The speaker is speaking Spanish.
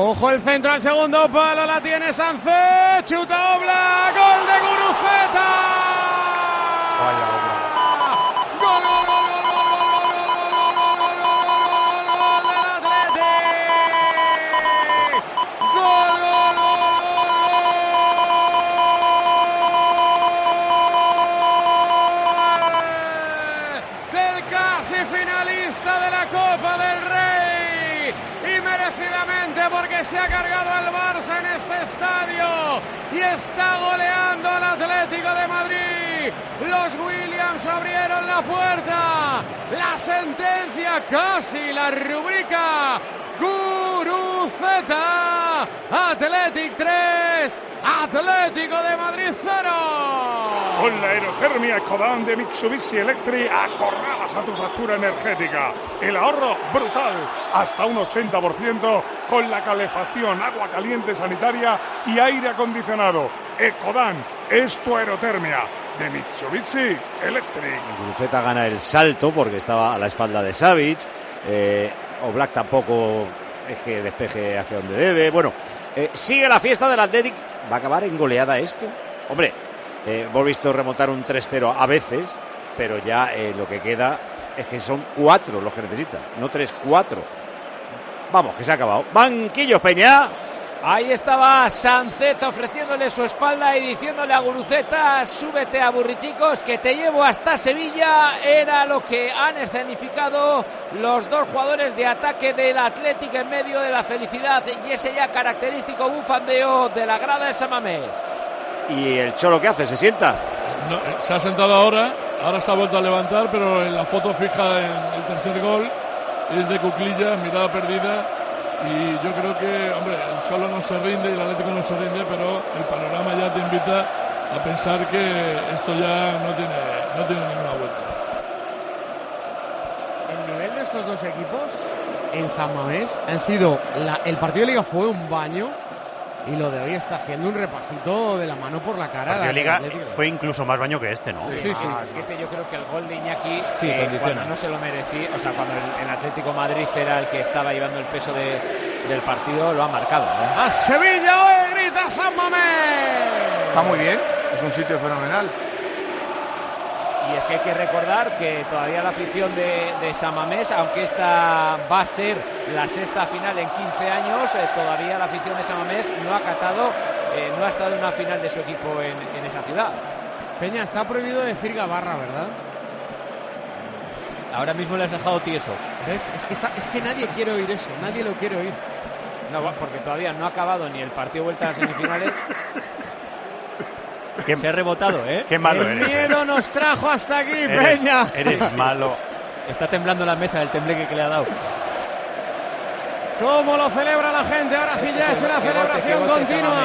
Ojo el centro al segundo palo, la tiene Sánchez, chuta Obla, gol de Guruceta. Vaya, Obla. Gol, gol, gol, gol, gol, gol, gol, gol, gol, gol, gol, gol, gol, gol. Gol, gol, gol, gol del casi finalista de la Copa del Rey porque se ha cargado al Barça en este estadio y está goleando al Atlético de Madrid. Los Williams abrieron la puerta. La sentencia casi la rubrica. Guruceta. Athletic 3. Atlético de Madrid 0. Con la aerotermia Kodan de Mitsubishi Electric acorralas a tu factura energética. El ahorro brutal, hasta un 80% con la calefacción, agua caliente sanitaria y aire acondicionado. Ecodan es tu aerotermia de Mitsubishi Electric. Guruceta gana el salto porque estaba a la espalda de Savic. Eh, Oblak tampoco es que despeje hacia donde debe. Bueno, eh, sigue la fiesta del Athletic. ¿Va a acabar en goleada esto? Hombre, eh, hemos visto remontar un 3-0 a veces, pero ya eh, lo que queda es que son cuatro los que necesitan, no tres, cuatro. Vamos, que se ha acabado. Banquillos Peña. Ahí estaba Sanceta ofreciéndole su espalda y diciéndole a Guruceta, súbete a Burrichicos que te llevo hasta Sevilla. Era lo que han escenificado los dos jugadores de ataque del Atlético en medio de la felicidad y ese ya característico bufandeo de la grada de Samamés. ¿Y el Cholo qué hace? ¿Se sienta? No, eh, se ha sentado ahora, ahora se ha vuelto a levantar, pero en la foto fija en el tercer gol es de Cuclilla, mirada perdida. Y yo creo que, hombre, el Cholo no se rinde y el Atlético no se rinde, pero el panorama ya te invita a pensar que esto ya no tiene, no tiene ninguna vuelta. El nivel de estos dos equipos en San Mamés han sido. la- el partido de Liga fue un baño y lo de hoy está siendo un repasito de la mano por la cara. Del Liga fue incluso más baño que este, ¿no? Sí, sí, sí. Ah, es que este yo creo que el gol de Iñaki, Sí, eh, cuando no se lo merecía, o sea, cuando el, el Atlético Madrid era el que estaba llevando el peso de- del partido, lo ha marcado. ¿eh? A Sevilla hoy grita San Mamés. Está muy bien, es un sitio fenomenal. Y es que hay que recordar que todavía la afición de, de Samamés, aunque esta va a ser la sexta final en 15 años, eh, todavía la afición de Samamés no ha catado, eh, no ha estado en una final de su equipo en, en esa ciudad. Peña, está prohibido decir Gabarra, ¿verdad? Ahora mismo le has dejado tieso. ¿Ves? Es que, está, es que nadie quiere oír eso, nadie lo quiere oír. No, porque todavía no ha acabado ni el partido vuelta a las semifinales. Qué, Se ha rebotado, ¿eh? qué malo El eres. ¿eh? miedo nos trajo hasta aquí, Eres, Peña. eres malo. Está temblando la mesa del tembleque que le ha dado. ¿Cómo lo celebra la gente? Ahora sí ya es una celebración continua.